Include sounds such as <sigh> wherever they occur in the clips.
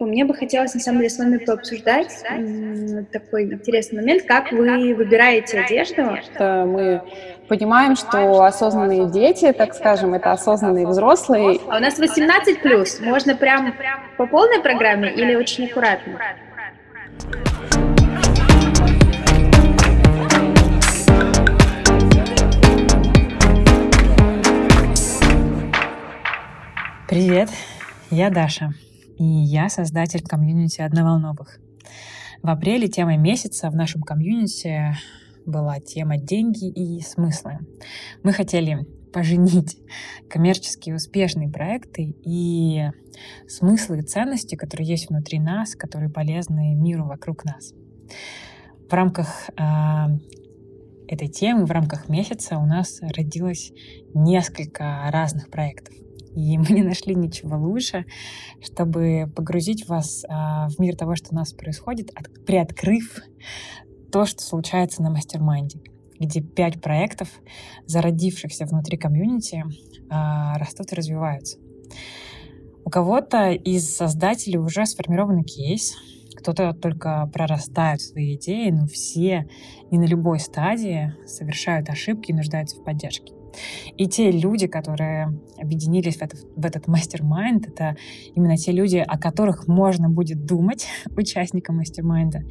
Мне бы хотелось, на самом деле, с вами пообсуждать такой интересный момент, как вы выбираете одежду. Мы понимаем, что осознанные дети, так скажем, это осознанные взрослые. А у нас 18 плюс. Можно прям по полной программе или очень аккуратно? Привет, я Даша и я создатель комьюнити одноволновых. В апреле темой месяца в нашем комьюнити была тема «Деньги и смыслы». Мы хотели поженить коммерческие успешные проекты и смыслы и ценности, которые есть внутри нас, которые полезны миру вокруг нас. В рамках э, этой темы, в рамках месяца у нас родилось несколько разных проектов. И <laughs> мы не нашли ничего лучше, чтобы погрузить вас а, в мир того, что у нас происходит, от, приоткрыв то, что случается на мастер-майнде, где пять проектов, зародившихся внутри комьюнити, а, растут и развиваются. У кого-то из создателей уже сформированный кейс, кто-то только прорастает свои идеи, но все и на любой стадии совершают ошибки и нуждаются в поддержке. И те люди, которые объединились в, это, в этот мастер-майнд, это именно те люди, о которых можно будет думать <laughs> участникам мастер-майнда,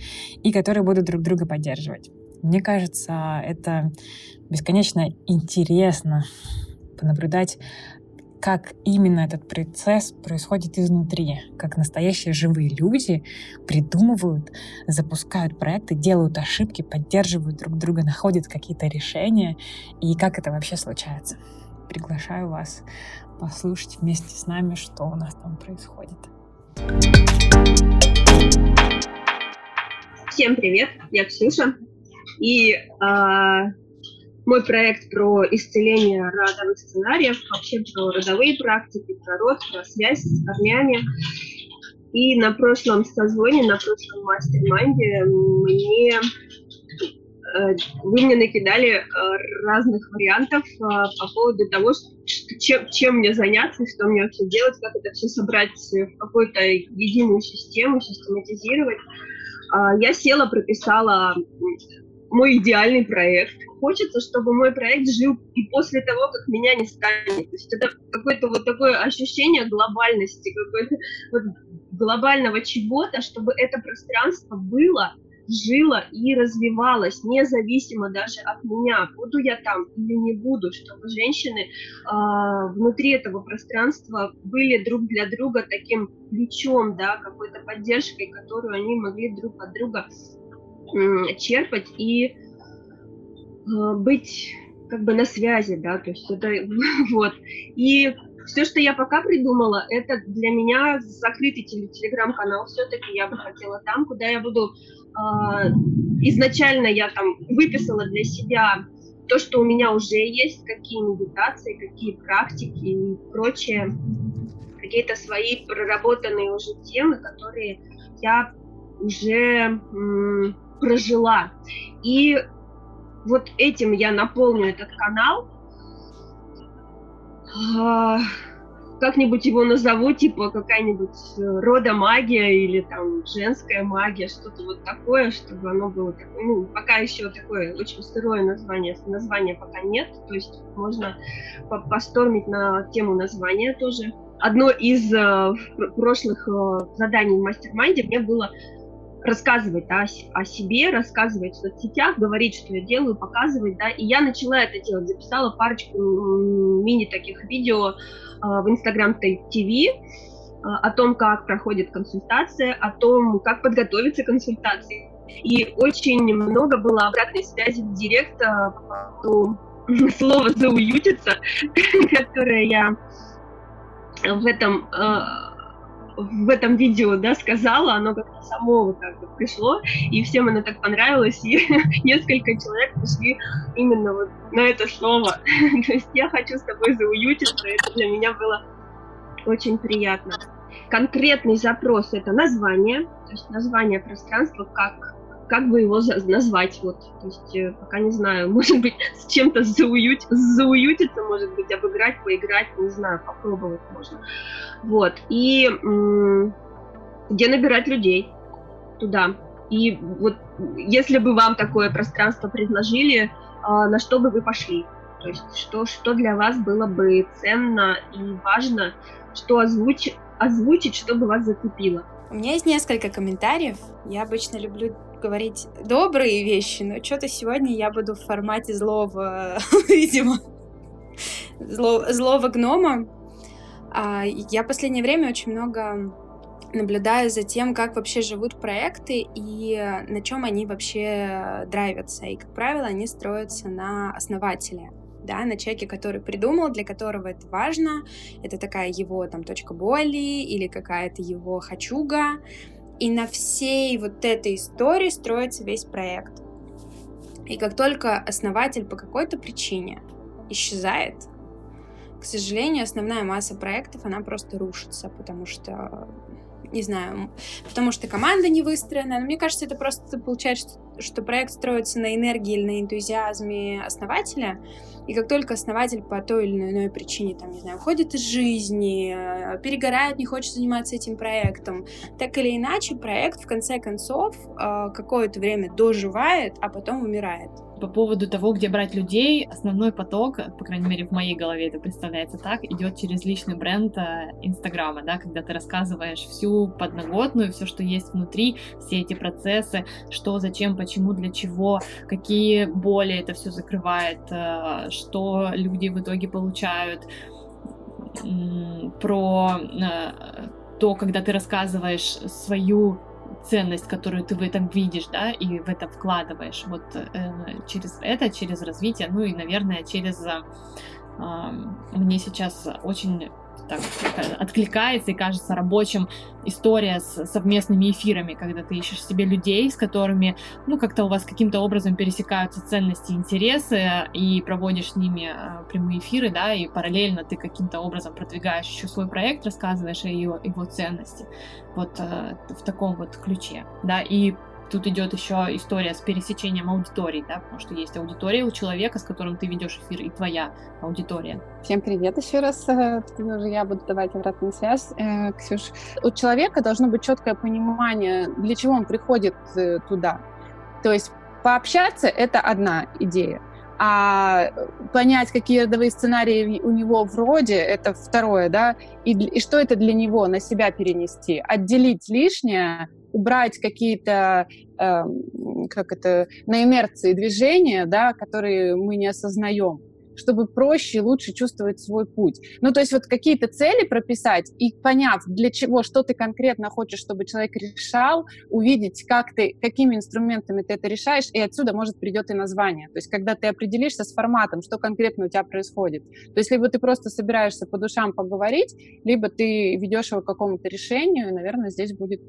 и которые будут друг друга поддерживать. Мне кажется, это бесконечно интересно понаблюдать как именно этот процесс происходит изнутри, как настоящие живые люди придумывают, запускают проекты, делают ошибки, поддерживают друг друга, находят какие-то решения, и как это вообще случается. Приглашаю вас послушать вместе с нами, что у нас там происходит. Всем привет, я Ксюша, и э, мой проект про исцеление родовых сценариев, вообще про родовые практики, про род, про связь с корнями. И на прошлом созвоне, на прошлом мастер-майнде мне э, вы мне накидали э, разных вариантов э, по поводу того, чем, чем мне заняться, что мне вообще делать, как это все собрать в какую-то единую систему, систематизировать. Я села, прописала мой идеальный проект. Хочется, чтобы мой проект жил и после того, как меня не станет. То есть это какое-то вот такое ощущение глобальности, какое-то вот глобального чего-то, чтобы это пространство было, жило и развивалось, независимо даже от меня, буду я там или не буду, чтобы женщины э, внутри этого пространства были друг для друга таким плечом, да, какой-то поддержкой, которую они могли друг от друга черпать и э, быть как бы на связи, да, то есть это <laughs> вот. И все, что я пока придумала, это для меня закрытый телеграм-канал. Все-таки я бы хотела там, куда я буду э, изначально я там выписала для себя то, что у меня уже есть, какие медитации, какие практики и прочее, какие-то свои проработанные уже темы, которые я уже прожила. И вот этим я наполню этот канал. А, как-нибудь его назову, типа какая-нибудь э, рода магия или там женская магия, что-то вот такое, чтобы оно было такое, ну, пока еще такое очень сырое название, названия пока нет, то есть можно постормить на тему названия тоже. Одно из э, прошлых э, заданий в mastermind е мне было рассказывать да, о себе, рассказывать в соцсетях, говорить, что я делаю, показывать, да, и я начала это делать, записала парочку мини таких видео э, в Instagram TV э, о том, как проходит консультация, о том, как подготовиться к консультации. И очень много было обратной связи в директ по поводу <laughs> «зауютиться», <laughs> которое я в этом в этом видео, да, сказала, оно как-то само вот так вот пришло, и всем оно так понравилось, и <laughs> несколько человек пришли именно вот на это слово. <laughs> То есть я хочу с тобой зауютиться, это для меня было очень приятно. Конкретный запрос — это название, то есть название пространства, как как бы его назвать, вот, то есть э, пока не знаю, <laughs> может быть, с чем-то заують, зауютиться, может быть, обыграть, поиграть, не знаю, попробовать можно. Вот, и где набирать людей туда. И вот если бы вам такое пространство предложили, а, на что бы вы пошли? То есть что, что для вас было бы ценно и важно, что озвучить, озвучить, чтобы вас зацепило? У меня есть несколько комментариев. Я обычно люблю говорить добрые вещи, но что-то сегодня я буду в формате злого, <laughs> видимо, зло, злого гнома. А, я последнее время очень много наблюдаю за тем, как вообще живут проекты и на чем они вообще драйвятся. И, как правило, они строятся на основателе да, на человеке, который придумал, для которого это важно, это такая его там точка боли или какая-то его хочуга, и на всей вот этой истории строится весь проект. И как только основатель по какой-то причине исчезает, к сожалению, основная масса проектов, она просто рушится, потому что не знаю, потому что команда не выстроена. Но мне кажется, это просто получается, что, проект строится на энергии или на энтузиазме основателя. И как только основатель по той или иной причине, там, не знаю, уходит из жизни, э, перегорает, не хочет заниматься этим проектом, так или иначе проект в конце концов э, какое-то время доживает, а потом умирает по поводу того, где брать людей, основной поток, по крайней мере в моей голове это представляется так, идет через личный бренд э, Инстаграма, да, когда ты рассказываешь всю подноготную, все, что есть внутри, все эти процессы, что, зачем, почему, для чего, какие боли это все закрывает, э, что люди в итоге получают, про э, то, когда ты рассказываешь свою ценность, которую ты в этом видишь, да, и в это вкладываешь. Вот э, через это, через развитие, ну и, наверное, через... Мне сейчас очень так откликается и кажется рабочим история с совместными эфирами, когда ты ищешь себе людей, с которыми, ну, как-то у вас каким-то образом пересекаются ценности интересы, и проводишь с ними а, прямые эфиры, да, и параллельно ты каким-то образом продвигаешь еще свой проект, рассказываешь о его, его ценности. Вот э, в таком вот ключе, да, и Тут идет еще история с пересечением аудиторий, да, потому что есть аудитория у человека, с которым ты ведешь эфир, и твоя аудитория. Всем привет еще раз. Э, я буду давать обратную связь. Э, Ксюш, у человека должно быть четкое понимание, для чего он приходит э, туда. То есть пообщаться — это одна идея, а понять, какие родовые сценарии у него вроде, это второе, да, и, и что это для него на себя перенести, отделить лишнее убрать какие-то, э, как это, на инерции движения, да, которые мы не осознаем чтобы проще и лучше чувствовать свой путь. Ну, то есть вот какие-то цели прописать и поняв, для чего, что ты конкретно хочешь, чтобы человек решал, увидеть, как ты, какими инструментами ты это решаешь, и отсюда, может, придет и название. То есть когда ты определишься с форматом, что конкретно у тебя происходит. То есть либо ты просто собираешься по душам поговорить, либо ты ведешь его к какому-то решению, и, наверное, здесь будет,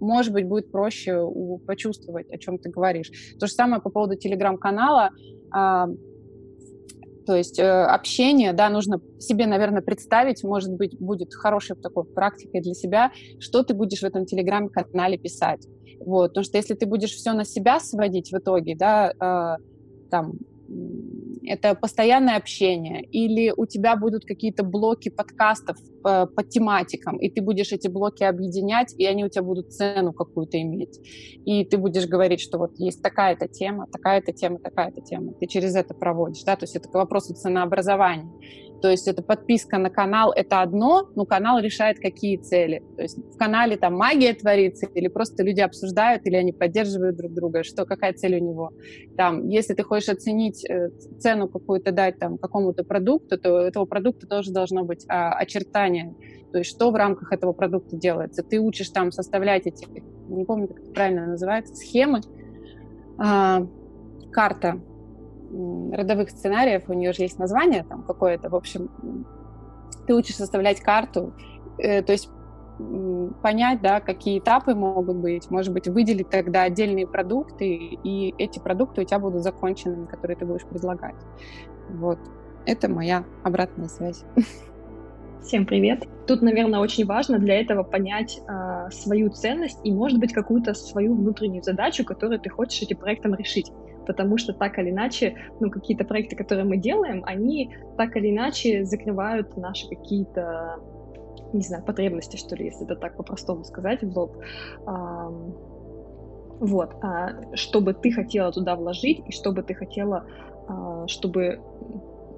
может быть, будет проще почувствовать, о чем ты говоришь. То же самое по поводу телеграм-канала. То есть э, общение, да, нужно себе, наверное, представить, может быть, будет хорошей такой практикой для себя, что ты будешь в этом телеграм-канале писать. Вот, потому что если ты будешь все на себя сводить в итоге, да, э, там, это постоянное общение, или у тебя будут какие-то блоки подкастов по, по тематикам, и ты будешь эти блоки объединять, и они у тебя будут цену какую-то иметь. И ты будешь говорить, что вот есть такая-то тема, такая-то тема, такая-то тема. Ты через это проводишь, да, то есть это к вопросу ценообразования. То есть это подписка на канал — это одно, но канал решает, какие цели. То есть в канале там магия творится, или просто люди обсуждают, или они поддерживают друг друга, что, какая цель у него. Там, если ты хочешь оценить э, цену какую-то дать там какому-то продукту, то у этого продукта тоже должно быть а, очертание. То есть что в рамках этого продукта делается. Ты учишь там составлять эти, не помню, как это правильно называется, схемы, а, карта родовых сценариев, у нее же есть название там какое-то, в общем, ты учишь составлять карту, э, то есть понять, да, какие этапы могут быть, может быть, выделить тогда отдельные продукты, и эти продукты у тебя будут законченными, которые ты будешь предлагать. Вот. Это моя обратная связь. Всем привет. Тут, наверное, очень важно для этого понять э, свою ценность и, может быть, какую-то свою внутреннюю задачу, которую ты хочешь этим проектом решить потому что так или иначе, ну, какие-то проекты, которые мы делаем, они так или иначе закрывают наши какие-то не знаю, потребности, что ли, если это так по-простому сказать в лоб. Вот, а, что бы ты хотела туда вложить, и что бы ты хотела, а, чтобы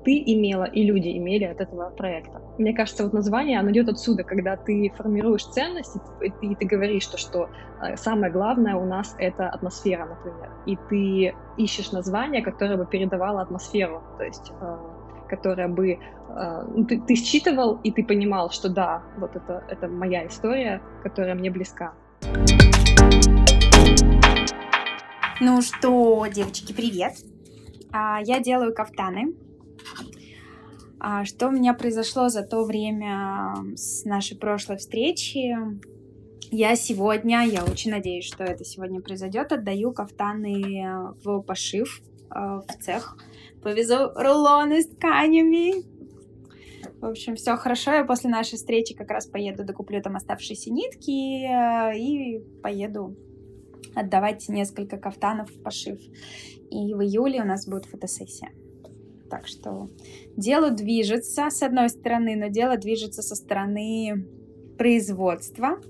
ты имела и люди имели от этого проекта. Мне кажется, вот название, оно идет отсюда, когда ты формируешь ценности, и ты, и ты говоришь, что, что а, самое главное у нас это атмосфера, например, и ты ищешь название, которое бы передавало атмосферу, то есть которая бы ну, ты, ты считывал и ты понимал, что да, вот это, это моя история, которая мне близка. Ну что, девочки, привет! А, я делаю кафтаны. А, что у меня произошло за то время с нашей прошлой встречи? Я сегодня, я очень надеюсь, что это сегодня произойдет, отдаю кафтаны в пошив а, в цех. Повезу рулоны с тканями. В общем, все хорошо. Я после нашей встречи как раз поеду, докуплю там оставшиеся нитки э, и поеду отдавать несколько кафтанов в пошив. И в июле у нас будет фотосессия. Так что дело движется с одной стороны, но дело движется со стороны производства.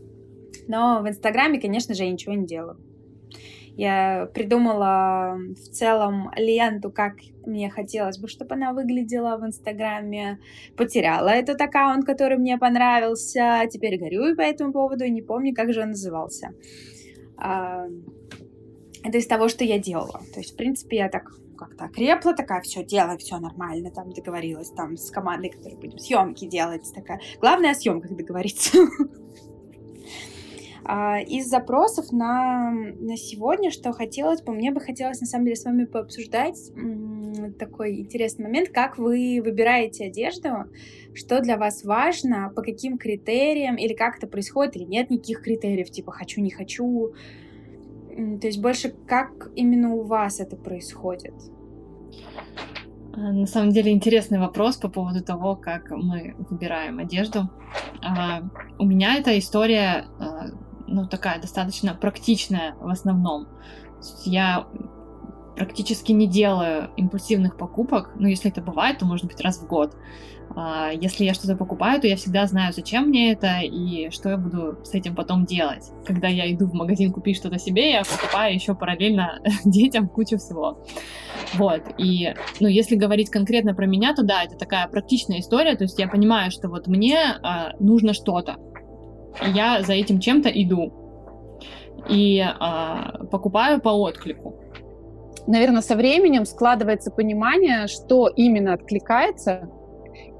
Но в Инстаграме, конечно же, я ничего не делаю. Я придумала в целом ленту, как мне хотелось бы, чтобы она выглядела в Инстаграме. Потеряла этот аккаунт, который мне понравился. Теперь горюю по этому поводу и не помню, как же он назывался. А, это из того, что я делала. То есть, в принципе, я так как-то окрепла, такая, все, делай, все нормально, там договорилась там с командой, которая будем съемки делать, такая. Главное о съемках договориться. <laughs> А, из запросов на, на сегодня, что хотелось бы, мне бы хотелось на самом деле с вами пообсуждать такой интересный момент, как вы выбираете одежду, что для вас важно, по каким критериям, или как это происходит, или нет никаких критериев, типа хочу, не хочу. То есть больше как именно у вас это происходит? А, на самом деле интересный вопрос по поводу того, как мы выбираем одежду. А, у меня эта история ну, такая достаточно практичная в основном. Я практически не делаю импульсивных покупок. Ну, если это бывает, то может быть раз в год. А, если я что-то покупаю, то я всегда знаю, зачем мне это и что я буду с этим потом делать. Когда я иду в магазин купить что-то себе, я покупаю еще параллельно <laughs> детям кучу всего. Вот. И, ну, если говорить конкретно про меня, то да, это такая практичная история. То есть я понимаю, что вот мне а, нужно что-то я за этим чем-то иду и а, покупаю по отклику. Наверное, со временем складывается понимание, что именно откликается,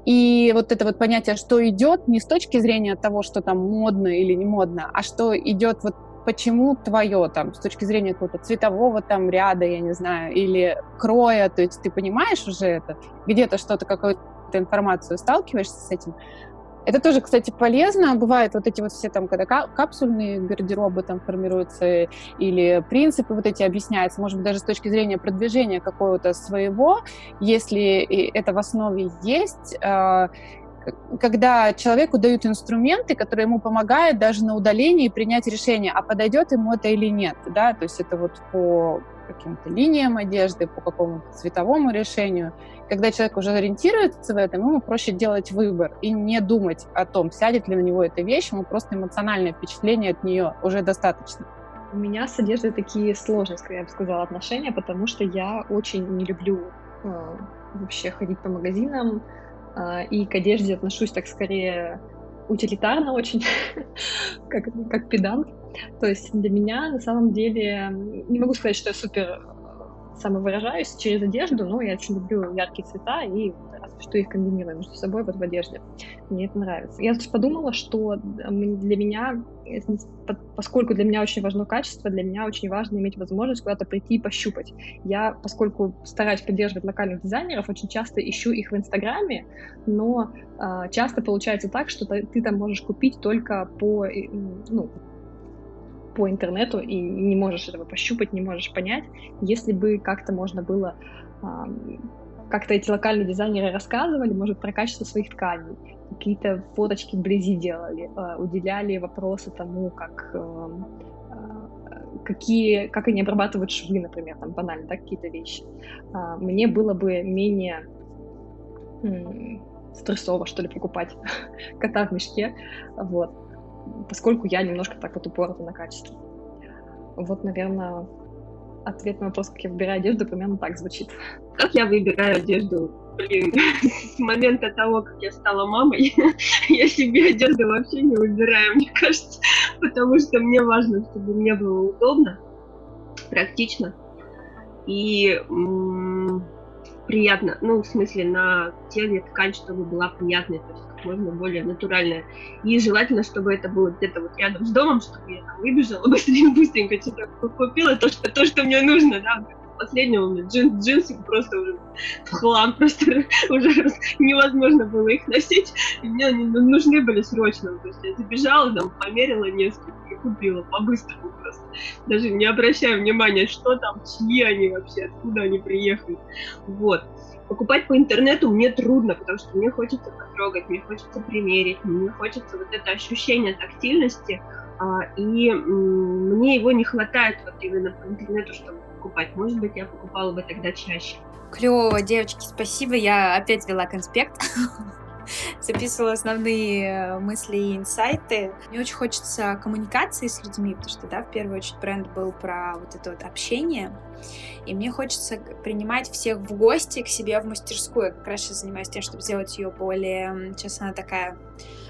и вот это вот понятие, что идет, не с точки зрения того, что там модно или не модно, а что идет вот почему твое там с точки зрения какого-то цветового там ряда, я не знаю, или кроя, то есть ты понимаешь уже это, где-то что-то, какую-то информацию сталкиваешься с этим, это тоже, кстати, полезно. Бывают вот эти вот все там, когда капсульные гардеробы там формируются, или принципы вот эти объясняются, может быть, даже с точки зрения продвижения какого-то своего, если это в основе есть, а, когда человеку дают инструменты, которые ему помогают даже на удалении принять решение, а подойдет ему это или нет, да, то есть это вот по каким-то линиям одежды, по какому-то цветовому решению. Когда человек уже ориентируется в этом, ему проще делать выбор и не думать о том, сядет ли на него эта вещь, ему просто эмоциональное впечатление от нее уже достаточно. У меня с одеждой такие сложные, я бы сказала, отношения, потому что я очень не люблю э, вообще ходить по магазинам, э, и к одежде отношусь так скорее утилитарно очень, <laughs> как, как педант. То есть для меня на самом деле, не могу сказать, что я супер самовыражаюсь через одежду, но я очень люблю яркие цвета и что их комбинирую между собой вот в одежде. Мне это нравится. Я подумала, что для меня, поскольку для меня очень важно качество, для меня очень важно иметь возможность куда-то прийти и пощупать. Я, поскольку стараюсь поддерживать локальных дизайнеров, очень часто ищу их в Инстаграме, но э, часто получается так, что ты там можешь купить только по, ну, по интернету и не можешь этого пощупать, не можешь понять. Если бы как-то можно было как-то эти локальные дизайнеры рассказывали, может, про качество своих тканей, какие-то фоточки вблизи делали, а, уделяли вопросы тому, как а, какие, как они обрабатывают швы, например, там банально, да, какие-то вещи. Мне было бы менее стрессово, что ли, покупать <laughs> кота в мешке, вот, поскольку я немножко так вот упората на качество. Вот, наверное, ответ на вопрос, как я выбираю одежду, примерно так звучит. Как я выбираю одежду? Блин, с момента того, как я стала мамой, <laughs> я себе одежду вообще не выбираю, мне кажется, потому что мне важно, чтобы мне было удобно, практично и м- приятно, ну, в смысле, на теле ткань, чтобы была приятная, то есть как можно более натуральная. И желательно, чтобы это было где-то вот рядом с домом, чтобы я там выбежала <laughs> быстренько, быстренько что-то купила, то, что, то, что мне нужно, да, последнего у меня джин, джинсы просто уже в хлам, просто <laughs> уже невозможно было их носить. И мне они нужны были срочно. То есть я забежала, там, померила несколько и купила по-быстрому просто. Даже не обращая внимания, что там, чьи они вообще, откуда они приехали. Вот. Покупать по интернету мне трудно, потому что мне хочется потрогать, мне хочется примерить, мне хочется вот это ощущение тактильности, а, и мне его не хватает вот именно по интернету, чтобы покупать. Может быть, я покупала бы тогда чаще. Клево, девочки, спасибо. Я опять вела конспект. <laughs> записывала основные э, мысли и инсайты. Мне очень хочется коммуникации с людьми, потому что, да, в первую очередь бренд был про вот это вот общение. И мне хочется принимать всех в гости к себе в мастерскую. Я как раз сейчас занимаюсь тем, чтобы сделать ее более... Сейчас она такая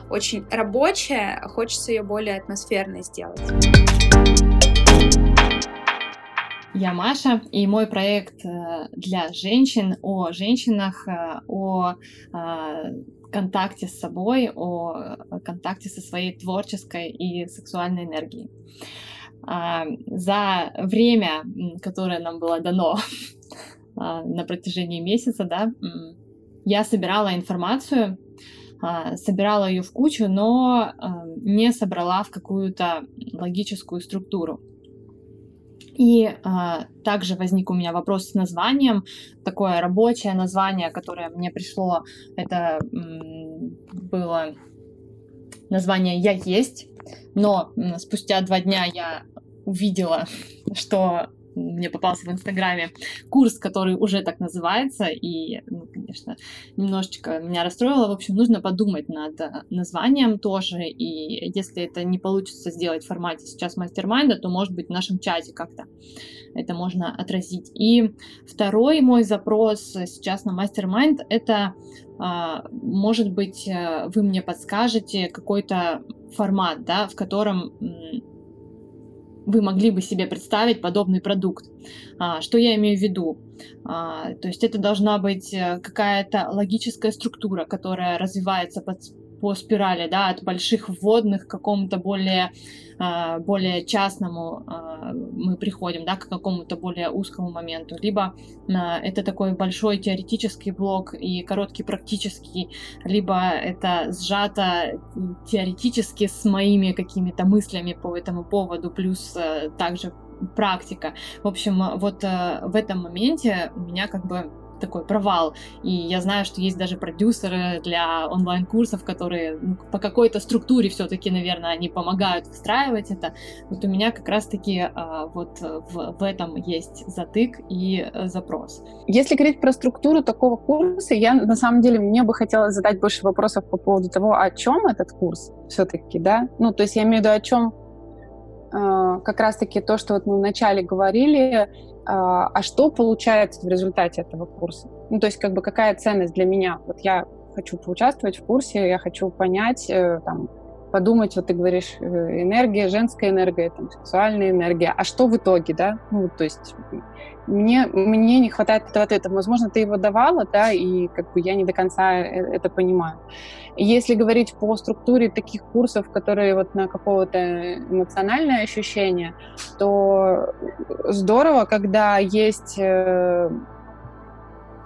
очень рабочая, хочется ее более атмосферной сделать. Я Маша, и мой проект э, для женщин о женщинах, э, о контакте с собой, о контакте со своей творческой и сексуальной энергией. А, за время, которое нам было дано <laughs> а, на протяжении месяца, да, я собирала информацию, а, собирала ее в кучу, но не собрала в какую-то логическую структуру. И а, также возник у меня вопрос с названием. Такое рабочее название, которое мне пришло, это было название «Я есть», но спустя два дня я увидела, <laughs> что мне попался в Инстаграме курс, который уже так называется, и, ну, конечно, немножечко меня расстроило. В общем, нужно подумать над э, названием тоже, и если это не получится сделать в формате сейчас мастер-майнда, то, может быть, в нашем чате как-то это можно отразить. И второй мой запрос сейчас на мастер-майнд — это а, может быть, э, вы мне подскажете какой-то формат, да, в котором вы могли бы себе представить подобный продукт. А, что я имею в виду? А, то есть это должна быть э, какая-то логическая структура, которая развивается под, по спирали, да, от больших вводных к какому-то более, а, более частному а, мы приходим, да, к какому-то более узкому моменту. Либо а, это такой большой теоретический блок и короткий практический, либо это сжато теоретически с моими какими-то мыслями по этому поводу, плюс также практика. В общем, вот в этом моменте у меня как бы такой провал. И я знаю, что есть даже продюсеры для онлайн-курсов, которые ну, по какой-то структуре все-таки, наверное, они помогают выстраивать это. Вот у меня как раз-таки а, вот в, в этом есть затык и э, запрос. Если говорить про структуру такого курса, я на самом деле мне бы хотелось задать больше вопросов по поводу того, о чем этот курс все-таки, да? Ну, то есть я имею в виду, о чем как раз-таки то, что вот мы вначале говорили, а, а что получается в результате этого курса? Ну, то есть, как бы, какая ценность для меня? Вот я хочу поучаствовать в курсе, я хочу понять, э, там, подумать, вот ты говоришь, э, энергия, женская энергия, там, сексуальная энергия, а что в итоге, да? Ну, то есть мне, мне не хватает этого ответа. Возможно, ты его давала, да, и как бы я не до конца э, это понимаю. Если говорить по структуре таких курсов, которые вот на какого-то эмоциональное ощущение, то здорово, когда есть э,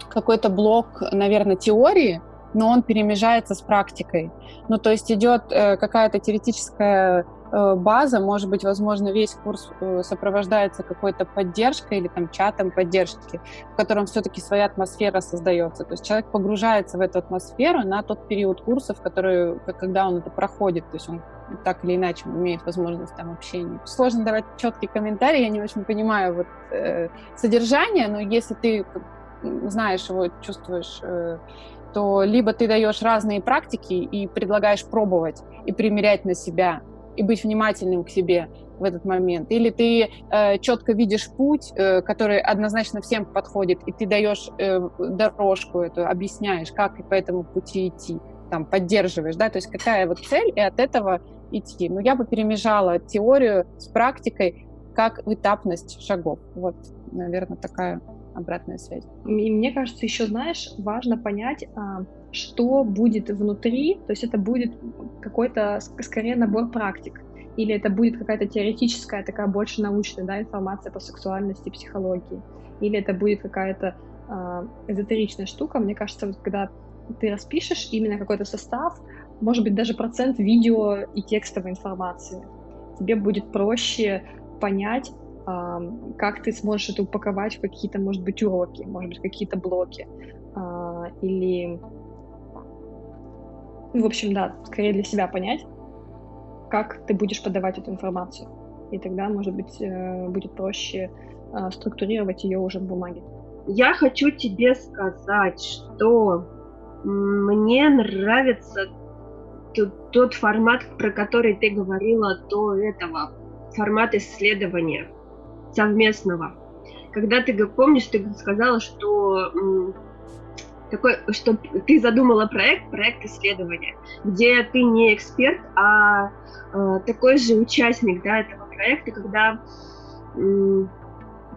какой-то блок, наверное, теории, но он перемежается с практикой. Ну, то есть идет э, какая-то теоретическая э, база, может быть, возможно, весь курс э, сопровождается какой-то поддержкой или там чатом поддержки, в котором все-таки своя атмосфера создается. То есть человек погружается в эту атмосферу на тот период курсов, который, когда он это проходит, то есть он так или иначе имеет возможность там общения. Сложно давать четкий комментарий, я не очень понимаю вот э, содержание, но если ты знаешь его, чувствуешь э, что либо ты даешь разные практики и предлагаешь пробовать и примерять на себя, и быть внимательным к себе в этот момент, или ты э, четко видишь путь, э, который однозначно всем подходит, и ты даешь э, дорожку эту, объясняешь, как по этому пути идти, там, поддерживаешь, да, то есть какая вот цель, и от этого идти. Но я бы перемежала теорию с практикой как этапность шагов. Вот, наверное, такая обратная связь. И мне кажется, еще, знаешь, важно понять, а, что будет внутри, то есть это будет какой-то, скорее, набор практик, или это будет какая-то теоретическая, такая больше научная, да, информация по сексуальности, психологии, или это будет какая-то э, эзотеричная штука. Мне кажется, вот когда ты распишешь именно какой-то состав, может быть, даже процент видео и текстовой информации, тебе будет проще понять, как ты сможешь это упаковать в какие-то, может быть, уроки, может быть, какие-то блоки. А, или, ну, в общем, да, скорее для себя понять, как ты будешь подавать эту информацию. И тогда, может быть, э, будет проще а, структурировать ее уже в бумаге. Я хочу тебе сказать, что мне нравится тот, тот формат, про который ты говорила до этого, формат исследования совместного. Когда ты, помнишь, ты сказала, что такой, что ты задумала проект, проект исследования, где ты не эксперт, а э, такой же участник да, этого проекта, когда э,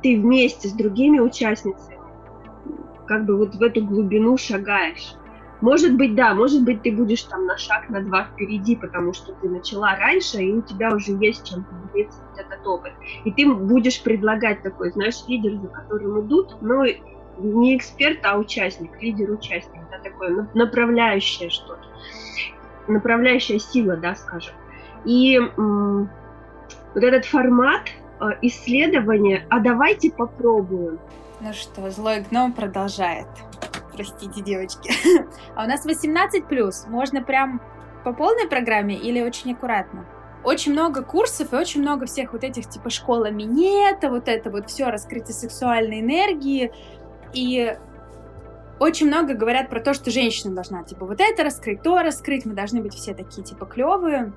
ты вместе с другими участницами как бы вот в эту глубину шагаешь. Может быть, да, может быть, ты будешь там на шаг, на два впереди, потому что ты начала раньше, и у тебя уже есть чем поделиться вот этот опыт. И ты будешь предлагать такой, знаешь, лидер, за которым идут, но не эксперт, а участник, лидер-участник, да, такое направляющее что-то, направляющая сила, да, скажем. И вот этот формат э, исследования, а давайте попробуем. Ну что, злой гном продолжает простите, девочки. <laughs> А у нас 18 плюс. Можно прям по полной программе или очень аккуратно? Очень много курсов и очень много всех вот этих типа школа минета, вот это вот все раскрытие сексуальной энергии. И очень много говорят про то, что женщина должна типа вот это раскрыть, то раскрыть, мы должны быть все такие типа клевые.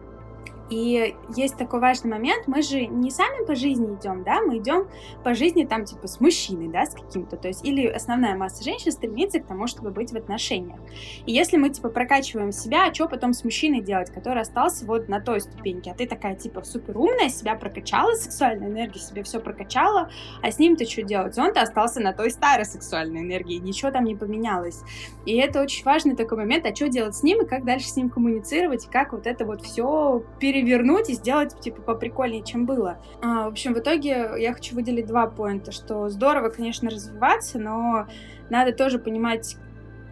И есть такой важный момент, мы же не сами по жизни идем, да, мы идем по жизни там типа с мужчиной, да, с каким-то, то есть или основная масса женщин стремится к тому, чтобы быть в отношениях. И если мы типа прокачиваем себя, а что потом с мужчиной делать, который остался вот на той ступеньке, а ты такая типа супер умная, себя прокачала, сексуальная энергия себе все прокачала, а с ним ты что делать? Он-то остался на той старой сексуальной энергии, ничего там не поменялось. И это очень важный такой момент, а что делать с ним и как дальше с ним коммуницировать, и как вот это вот все пере перевернуть и сделать, типа, поприкольнее, чем было. А, в общем, в итоге я хочу выделить два поинта, что здорово, конечно, развиваться, но надо тоже понимать,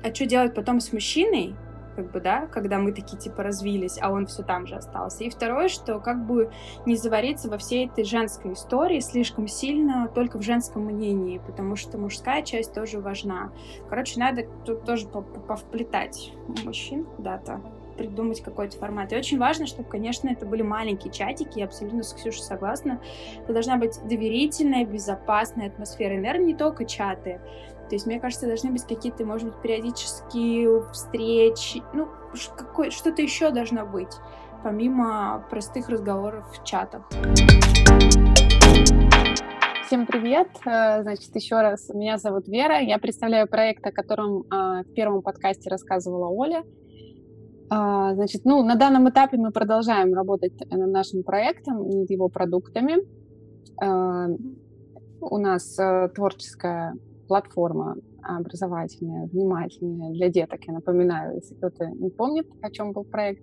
а что делать потом с мужчиной, как бы, да, когда мы такие, типа, развились, а он все там же остался. И второе, что как бы не завариться во всей этой женской истории слишком сильно только в женском мнении, потому что мужская часть тоже важна. Короче, надо тут тоже повплетать мужчин куда-то придумать какой-то формат. И очень важно, чтобы, конечно, это были маленькие чатики, я абсолютно с Ксюшей согласна. Это должна быть доверительная, безопасная атмосфера. И, наверное, не только чаты. То есть, мне кажется, должны быть какие-то, может быть, периодические встречи. Ну, что-то еще должно быть, помимо простых разговоров в чатах. Всем привет! Э, значит, еще раз, меня зовут Вера. Я представляю проект, о котором э, в первом подкасте рассказывала Оля. А, значит, ну, на данном этапе мы продолжаем работать над нашим проектом, над его продуктами. А, у нас э, творческая платформа образовательная, внимательная для деток. Я напоминаю, если кто-то не помнит, о чем был проект.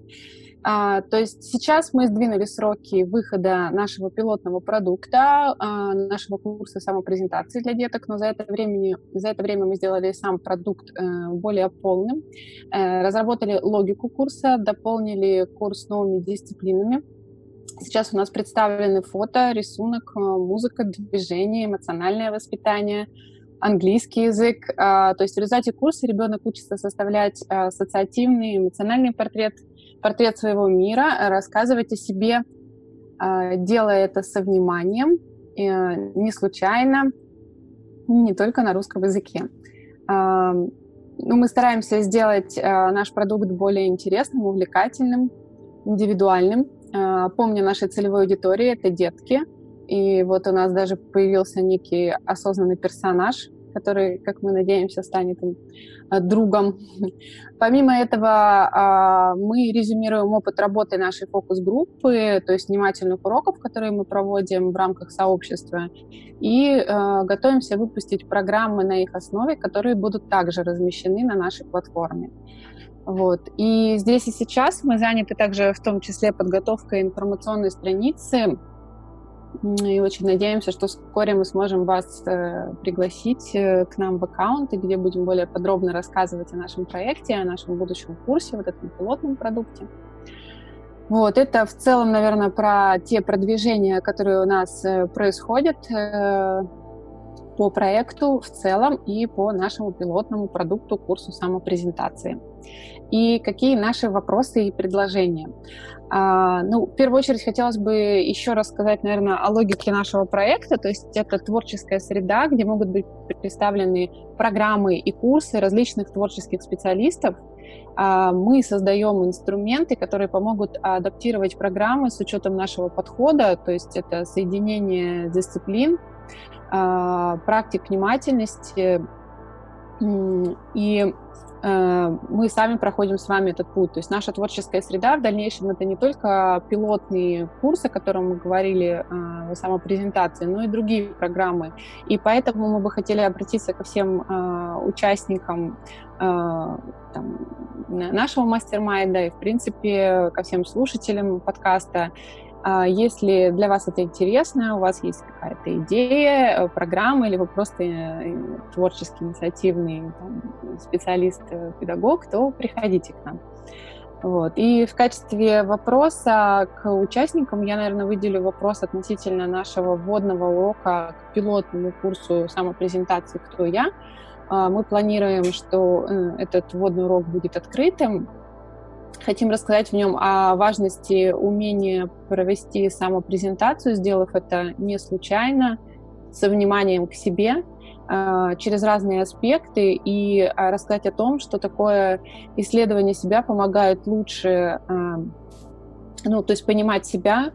А, то есть сейчас мы сдвинули сроки выхода нашего пилотного продукта, а, нашего курса самопрезентации для деток, но за это, времени, за это время мы сделали сам продукт а, более полным, а, разработали логику курса, дополнили курс новыми дисциплинами. Сейчас у нас представлены фото, рисунок, музыка, движение, эмоциональное воспитание – английский язык. А, то есть в результате курса ребенок учится составлять а, ассоциативный, эмоциональный портрет, портрет своего мира, рассказывать о себе, а, делая это со вниманием, не случайно, не только на русском языке. ну, мы стараемся сделать э, наш продукт более интересным, увлекательным, индивидуальным. Э, помню нашей целевой аудитории, это детки. И вот у нас даже появился некий осознанный персонаж, который, как мы надеемся, станет им э, другом. <laughs> Помимо этого, а, мы резюмируем опыт работы нашей фокус-группы, то есть внимательных уроков, которые мы проводим в рамках сообщества, и э, готовимся выпустить программы на их основе, которые будут также размещены на нашей платформе. Вот. И здесь и сейчас мы заняты также в том числе подготовкой информационной страницы и очень надеемся, что вскоре мы сможем вас э, пригласить э, к нам в аккаунт, где будем более подробно рассказывать о нашем проекте, о нашем будущем курсе, вот этом пилотном продукте. Вот, это в целом, наверное, про те продвижения, которые у нас э, происходят по проекту в целом и по нашему пилотному продукту, курсу самопрезентации. И какие наши вопросы и предложения. А, ну, в первую очередь хотелось бы еще рассказать, наверное, о логике нашего проекта. То есть это творческая среда, где могут быть представлены программы и курсы различных творческих специалистов. А, мы создаем инструменты, которые помогут адаптировать программы с учетом нашего подхода, то есть это соединение дисциплин, а, практик внимательности и мы сами проходим с вами этот путь. То есть наша творческая среда в дальнейшем это не только пилотные курсы, о котором мы говорили э, в самопрезентации, но и другие программы. И поэтому мы бы хотели обратиться ко всем э, участникам там, нашего мастер-майнда и, в принципе, ко всем слушателям подкаста если для вас это интересно, у вас есть какая-то идея, э, программа, или вы просто э, творческий, инициативный там, специалист, э, педагог, то приходите к нам. Вот. И в качестве вопроса к участникам я, наверное, выделю вопрос относительно нашего вводного урока к пилотному курсу самопрезентации «Кто я?». А, мы планируем, что этот вводный урок будет открытым, Хотим рассказать в нем о важности умения провести самопрезентацию, сделав это не случайно, со вниманием к себе, а, через разные аспекты и а, рассказать о том, что такое исследование себя помогает лучше а, ну, то есть понимать себя,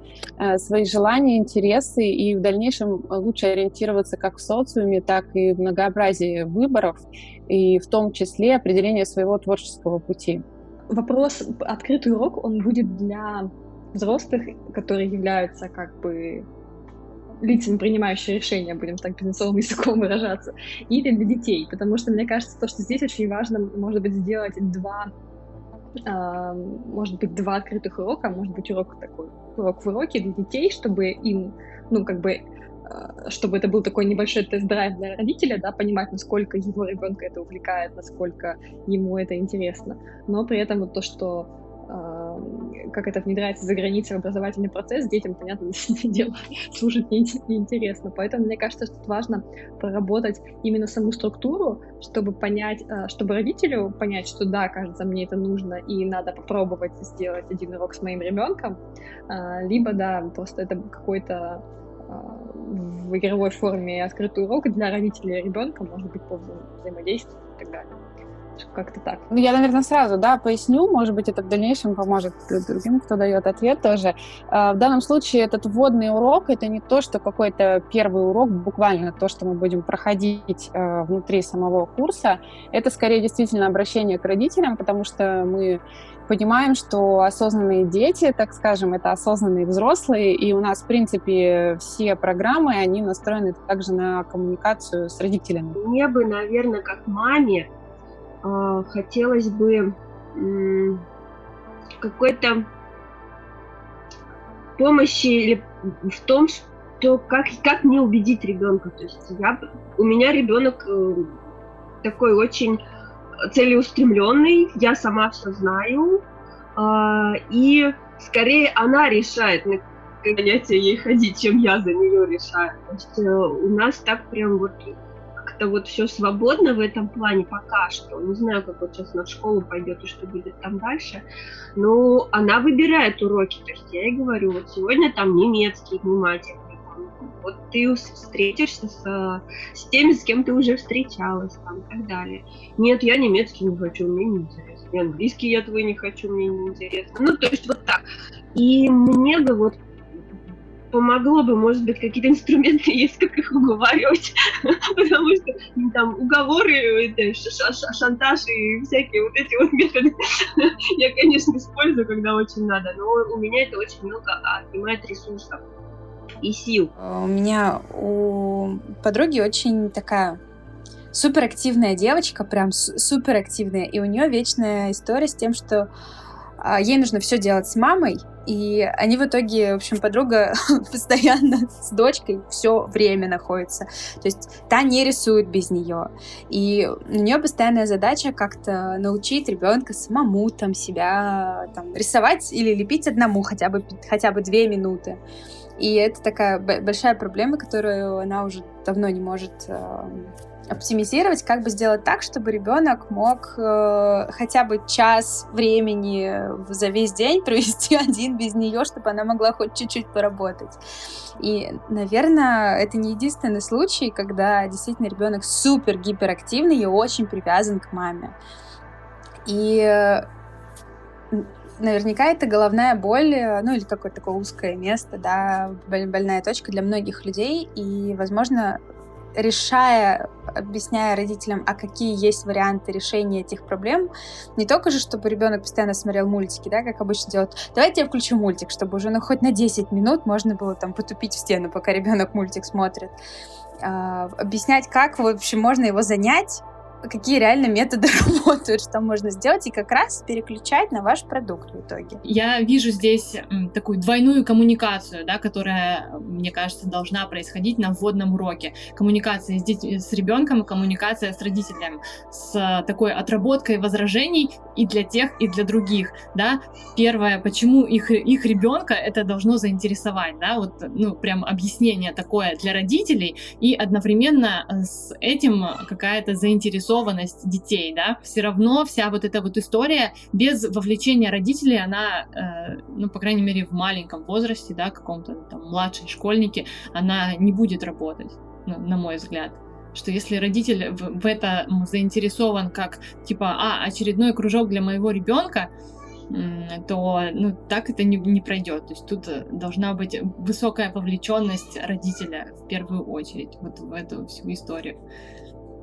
свои желания, интересы и в дальнейшем лучше ориентироваться как в социуме, так и в многообразии выборов, и в том числе определение своего творческого пути вопрос, открытый урок, он будет для взрослых, которые являются как бы лицами, принимающие решения, будем так бизнесовым языком выражаться, или для детей, потому что мне кажется, то, что здесь очень важно, может быть, сделать два, э, может быть, два открытых урока, может быть, урок такой, урок в уроке для детей, чтобы им, ну, как бы чтобы это был такой небольшой тест-драйв для родителя, да, понимать, насколько его ребенка это увлекает, насколько ему это интересно. Но при этом вот то, что э, как это внедряется за границей в образовательный процесс, детям, понятно, <laughs> дело слушать неинтересно. Поэтому мне кажется, что важно проработать именно саму структуру, чтобы понять, э, чтобы родителю понять, что да, кажется, мне это нужно, и надо попробовать сделать один урок с моим ребенком, либо, да, просто это какой-то в игровой форме открытый урок для родителей ребенка, может быть, по взаимодействию и так далее. Как-то так. Ну, я, наверное, сразу, да, поясню, может быть, это в дальнейшем поможет другим, кто дает ответ тоже. А, в данном случае этот вводный урок — это не то, что какой-то первый урок, буквально то, что мы будем проходить а, внутри самого курса. Это, скорее, действительно обращение к родителям, потому что мы понимаем, что осознанные дети, так скажем, это осознанные взрослые, и у нас, в принципе, все программы, они настроены также на коммуникацию с родителями. Мне бы, наверное, как маме, э, хотелось бы какой-то помощи или в том, что как, как мне убедить ребенка. То есть я, у меня ребенок э, такой очень целеустремленный, я сама все знаю, э, и скорее она решает, на занятия ей ходить, чем я за нее решаю. То есть э, у нас так прям вот как-то вот все свободно в этом плане пока что. Не знаю, как вот сейчас на школу пойдет и что будет там дальше. Но она выбирает уроки. То есть я ей говорю, вот сегодня там немецкий внимательный, Вот ты встретишься с, с теми, с кем ты уже встречалась, там, и так далее. Нет, я немецкий не хочу, мне не интересно. И английский я твой не хочу, мне не интересно. Ну, то есть вот так. И мне бы вот помогло бы, может быть, какие-то инструменты <laughs> есть, как их уговаривать, <laughs> потому что ну, там уговоры, это, шантаж и всякие вот эти вот методы <laughs> я, конечно, использую, когда очень надо, но у меня это очень много отнимает ресурсов и сил. У меня у подруги очень такая суперактивная девочка, прям суперактивная, и у нее вечная история с тем, что а, ей нужно все делать с мамой, и они в итоге, в общем, подруга <laughs> постоянно с дочкой все время находится. То есть та не рисует без нее. И у нее постоянная задача как-то научить ребенка самому там себя там, рисовать или лепить одному хотя бы, хотя бы две минуты. И это такая большая проблема, которую она уже давно не может эм, оптимизировать, как бы сделать так, чтобы ребенок мог э, хотя бы час времени за весь день <laughs> провести один без нее, чтобы она могла хоть чуть-чуть поработать. И, наверное, это не единственный случай, когда действительно ребенок супер гиперактивный и очень привязан к маме. И э, наверняка это головная боль, э, ну или какое-то такое узкое место, да, больная точка для многих людей, и, возможно, решая, объясняя родителям, а какие есть варианты решения этих проблем, не только же, чтобы ребенок постоянно смотрел мультики, да, как обычно делают, давайте я включу мультик, чтобы уже ну, хоть на 10 минут можно было там потупить в стену, пока ребенок мультик смотрит. А, объяснять, как, в общем, можно его занять, какие реально методы <laughs> работают, что можно сделать, и как раз переключать на ваш продукт в итоге. Я вижу здесь такую двойную коммуникацию, да, которая, мне кажется, должна происходить на вводном уроке. Коммуникация с, деть, с ребенком, коммуникация с родителем, с такой отработкой возражений и для тех, и для других. Да. Первое, почему их, их ребенка это должно заинтересовать, да, вот, ну, прям объяснение такое для родителей, и одновременно с этим какая-то заинтересованность заинтересованность детей, да, все равно вся вот эта вот история без вовлечения родителей, она, э, ну, по крайней мере, в маленьком возрасте, да, каком-то там младшей школьнике, она не будет работать, на, на мой взгляд что если родитель в, в это заинтересован как типа а очередной кружок для моего ребенка то ну, так это не, не пройдет. То есть тут э, должна быть высокая вовлеченность родителя в первую очередь вот в эту всю историю.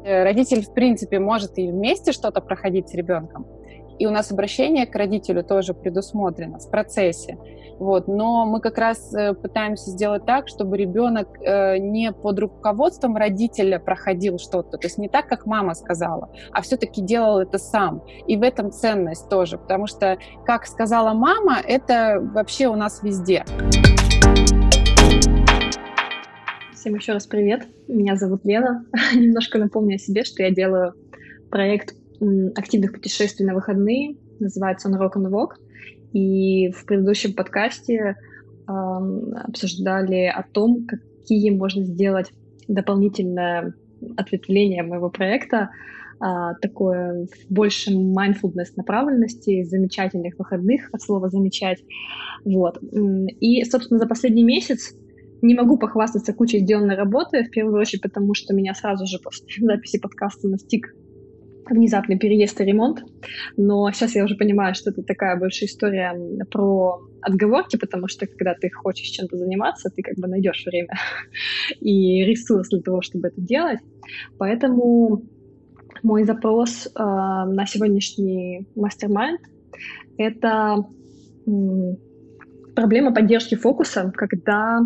Э, родитель, в принципе, может и вместе что-то проходить с ребенком. И у нас обращение к родителю тоже предусмотрено в процессе. Вот. Но мы как раз э, пытаемся сделать так, чтобы ребенок э, не под руководством родителя проходил что-то. То есть не так, как мама сказала, а все-таки делал это сам. И в этом ценность тоже. Потому что, как сказала мама, это вообще у нас везде. Всем еще раз привет. Меня зовут Лена. <laughs> Немножко напомню о себе, что я делаю проект активных путешествий на выходные. Называется он Rock and Walk. И в предыдущем подкасте э, обсуждали о том, какие можно сделать дополнительное ответвление моего проекта, а, такое в большем mindfulness направленности, замечательных выходных, от слова замечать. Вот. И, собственно, за последний месяц не могу похвастаться кучей сделанной работы, в первую очередь потому, что меня сразу же после <laughs> записи подкаста настиг внезапный переезд и ремонт. Но сейчас я уже понимаю, что это такая большая история про отговорки, потому что когда ты хочешь чем-то заниматься, ты как бы найдешь время <laughs> и ресурс для того, чтобы это делать. Поэтому мой запрос э, на сегодняшний мастер-майнд — это проблема поддержки фокуса, когда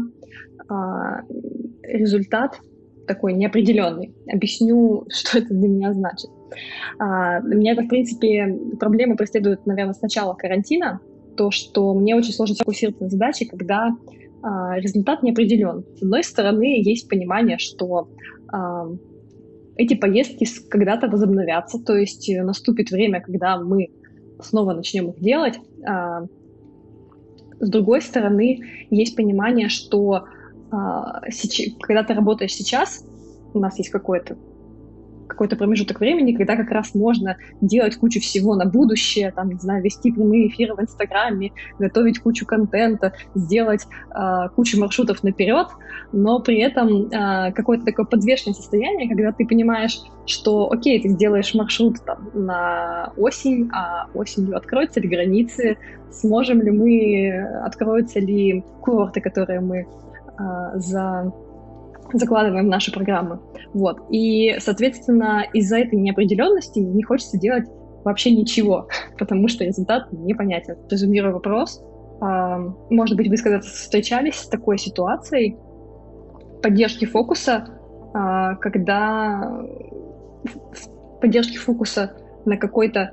результат такой неопределенный. Объясню, <laughs> что это для меня значит. А, меня это, в принципе, проблема преследует, наверное, с начала карантина, то, что мне очень сложно фокусироваться на задаче, когда а, результат не определен. С одной стороны, есть понимание, что а, эти поездки когда-то возобновятся, то есть наступит время, когда мы снова начнем их делать. А, с другой стороны, есть понимание, что а, когда ты работаешь сейчас, у нас есть какое-то какой-то промежуток времени, когда как раз можно делать кучу всего на будущее, там, не знаю, вести прямые эфиры в Инстаграме, готовить кучу контента, сделать э, кучу маршрутов наперед, но при этом э, какое-то такое подвешенное состояние, когда ты понимаешь, что, окей, ты сделаешь маршрут там, на осень, а осенью откроются ли границы, сможем ли мы, откроются ли курорты, которые мы э, за закладываем в наши программы. Вот. И, соответственно, из-за этой неопределенности не хочется делать вообще ничего, <laughs> потому что результат непонятен. Резюмируя вопрос, может быть, вы когда-то встречались с такой ситуацией поддержки фокуса, а, когда поддержки фокуса на какой-то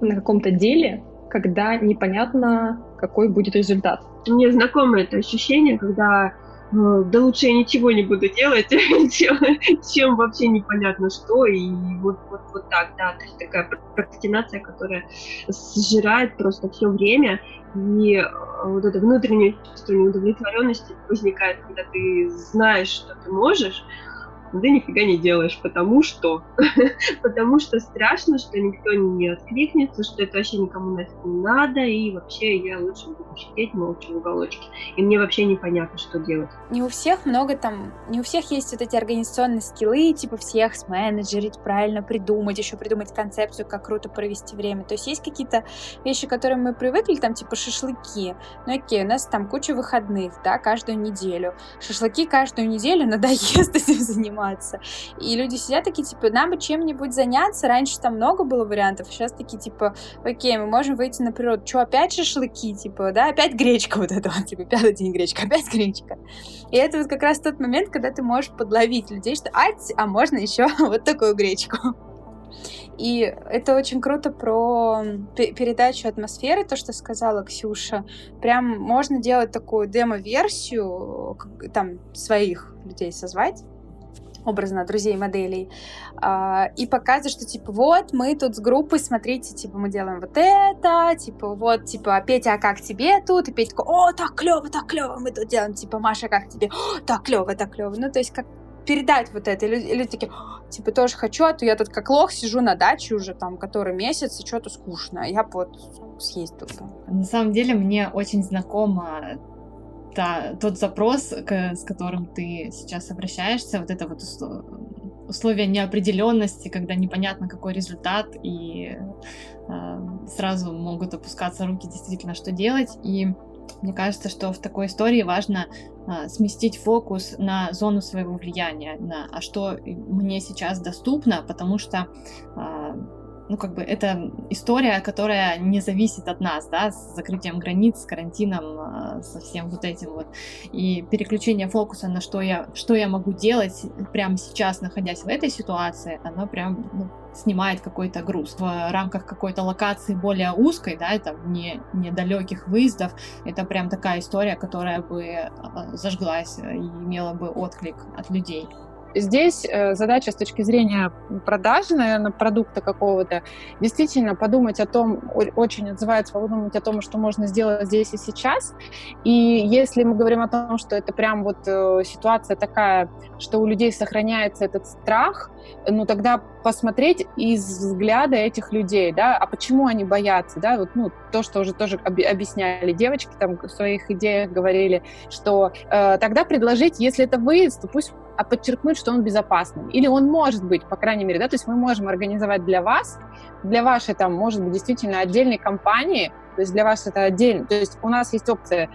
на каком-то деле, когда непонятно, какой будет результат. Мне знакомо это ощущение, когда Э, да лучше я ничего не буду делать, <laughs> чем, вообще непонятно что, и вот, вот, вот так, да, то есть такая прокрастинация, которая сжирает просто все время, и э, вот это внутреннее чувство неудовлетворенности возникает, когда ты знаешь, что ты можешь, ты нифига не делаешь, потому что, <laughs> потому что страшно, что никто не откликнется, что это вообще никому нафиг не надо, и вообще я лучше буду сидеть молча в уголочке, и мне вообще непонятно, что делать. Не у всех много там, не у всех есть вот эти организационные скиллы, типа всех сменеджерить, правильно придумать, еще придумать концепцию, как круто провести время. То есть есть какие-то вещи, к мы привыкли, там типа шашлыки. Ну окей, у нас там куча выходных, да, каждую неделю. Шашлыки каждую неделю <laughs> надоест этим заниматься заниматься. И люди сидят такие, типа, нам бы чем-нибудь заняться. Раньше там много было вариантов, сейчас такие, типа, окей, мы можем выйти на природу. Что, опять шашлыки, типа, да, опять гречка вот эта вот, типа, пятый день гречка, опять гречка. И это вот как раз тот момент, когда ты можешь подловить людей, что, а, а можно еще <laughs> вот такую гречку. И это очень круто про передачу атмосферы, то, что сказала Ксюша. Прям можно делать такую демо-версию, там, своих людей созвать, образно друзей моделей, а, и показывать, что типа вот мы тут с группой, смотрите, типа мы делаем вот это, типа вот, типа «А, Петя, а как тебе тут? И Петя такой, о, так клево, так клево, мы тут делаем, типа Маша, как тебе? О, так клево, так клево. Ну, то есть как передать вот это. И люди, и люди такие, типа, тоже хочу, а то я тут как лох сижу на даче уже там который месяц, и что-то скучно. Я вот съесть тут. На самом деле мне очень знакомо та, тот запрос, к, с которым ты сейчас обращаешься, вот это вот условия неопределенности, когда непонятно какой результат, и э, сразу могут опускаться руки действительно, что делать. И мне кажется, что в такой истории важно э, сместить фокус на зону своего влияния, на а что мне сейчас доступно, потому что э, ну, как бы, это история, которая не зависит от нас, да, с закрытием границ, с карантином, а, со всем вот этим вот. И переключение фокуса на что я, что я могу делать прямо сейчас, находясь в этой ситуации, оно прям ну, снимает какой-то груз. В рамках какой-то локации более узкой, да, это не недалеких выездов, это прям такая история, которая бы а, зажглась и имела бы отклик от людей. Здесь э, задача с точки зрения продажи, наверное, продукта какого-то, действительно подумать о том, очень отзывается подумать о том, что можно сделать здесь и сейчас. И если мы говорим о том, что это прям вот э, ситуация такая, что у людей сохраняется этот страх, ну тогда посмотреть из взгляда этих людей, да, а почему они боятся, да, вот, ну, то, что уже тоже объясняли девочки там в своих идеях говорили, что э, тогда предложить, если это выезд, то пусть а подчеркнуть, что он безопасный. Или он может быть, по крайней мере, да, то есть мы можем организовать для вас, для вашей там, может быть, действительно отдельной компании, то есть для вас это отдельно, то есть у нас есть опция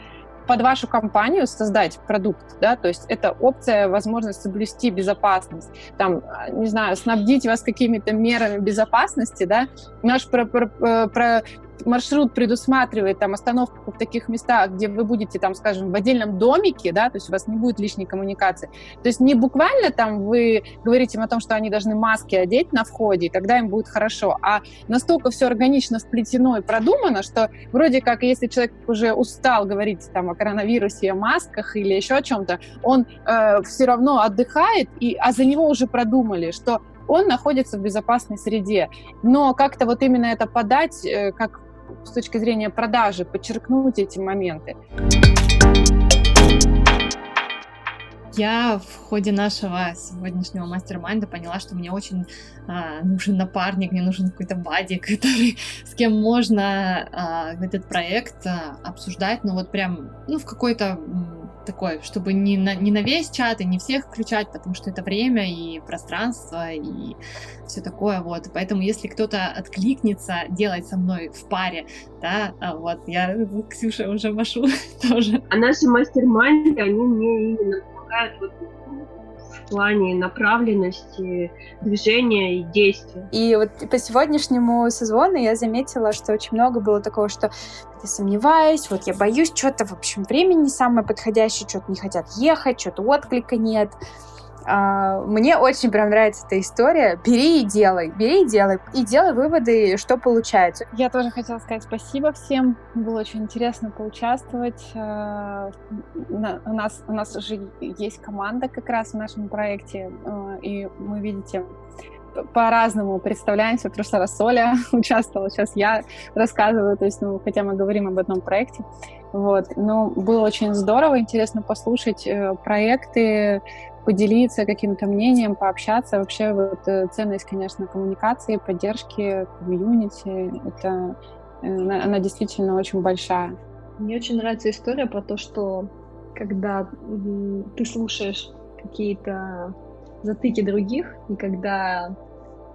под вашу компанию создать продукт, да, то есть это опция, возможность соблюсти безопасность, там, не знаю, снабдить вас какими-то мерами безопасности, да, наш про, про, про маршрут предусматривает там остановку в таких местах, где вы будете там, скажем, в отдельном домике, да, то есть у вас не будет лишней коммуникации. То есть не буквально там вы говорите им о том, что они должны маски одеть на входе, и тогда им будет хорошо, а настолько все органично вплетено и продумано, что вроде как, если человек уже устал говорить там о коронавирусе, о масках или еще о чем-то, он э, все равно отдыхает, и, а за него уже продумали, что он находится в безопасной среде. Но как-то вот именно это подать, э, как с точки зрения продажи, подчеркнуть эти моменты. Я в ходе нашего сегодняшнего мастер-майнда поняла, что мне очень а, нужен напарник, мне нужен какой-то бади, <laughs> который, с кем можно а, этот проект а, обсуждать, но вот прям, ну, в какой-то такой, чтобы не на, не на весь чат и не всех включать, потому что это время и пространство и все такое, вот. Поэтому если кто-то откликнется делать со мной в паре, да, а вот, я Ксюша уже машу <laughs> тоже. А наши мастер-майнды, они мне именно помогают вот плане направленности движения и действия. И вот по сегодняшнему сезону я заметила, что очень много было такого, что я сомневаюсь, вот я боюсь, что-то, в общем, времени не самое подходящее, что-то не хотят ехать, что-то отклика нет. А, мне очень прям нравится эта история. Бери и делай, бери и делай, и делай выводы, что получается. Я тоже хотела сказать спасибо всем. Было очень интересно поучаствовать. А, у нас, у нас уже есть команда как раз в нашем проекте, а, и мы, видите, по-разному представляемся. В прошлый раз Соля участвовала, сейчас я рассказываю, то есть, ну, хотя мы говорим об одном проекте. Вот. Но было очень здорово, интересно послушать э, проекты, поделиться каким-то мнением, пообщаться. Вообще вот э, ценность, конечно, коммуникации, поддержки, комьюнити, это э, она действительно очень большая. Мне очень нравится история про то, что когда ты слушаешь какие-то затыки других, и когда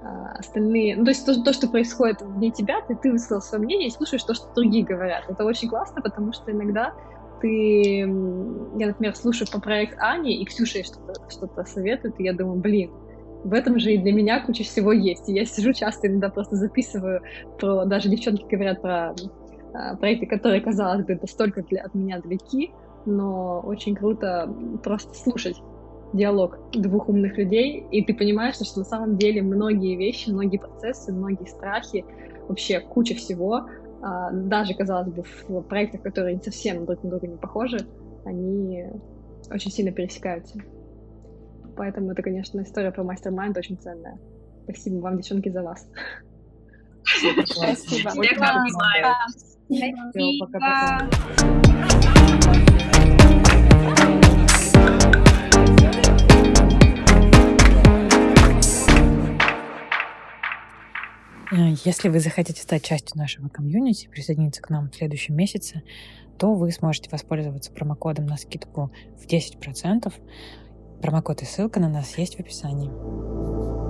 а, остальные... Ну, то есть то, то, что происходит вне тебя, ты, ты высказал свое мнение и слушаешь то, что другие говорят. Это очень классно, потому что иногда ты... Я, например, слушаю по проект Ани, и Ксюша что-то что советует, и я думаю, блин, в этом же и для меня куча всего есть. И я сижу часто иногда просто записываю про... Даже девчонки говорят про а, проекты, которые, казалось бы, настолько для, от меня далеки, но очень круто просто слушать диалог двух умных людей, и ты понимаешь, что на самом деле многие вещи, многие процессы, многие страхи, вообще куча всего даже, казалось бы, в проектах, которые не совсем друг на друга не похожи, они очень сильно пересекаются. Поэтому это, конечно, история про мастер-майнд очень ценная. Спасибо вам, девчонки, за вас. Спасибо. Спасибо. Э, если вы захотите стать частью нашего комьюнити, присоединиться к нам в следующем месяце, то вы сможете воспользоваться промокодом на скидку в 10%. Промокод и ссылка на нас есть в описании.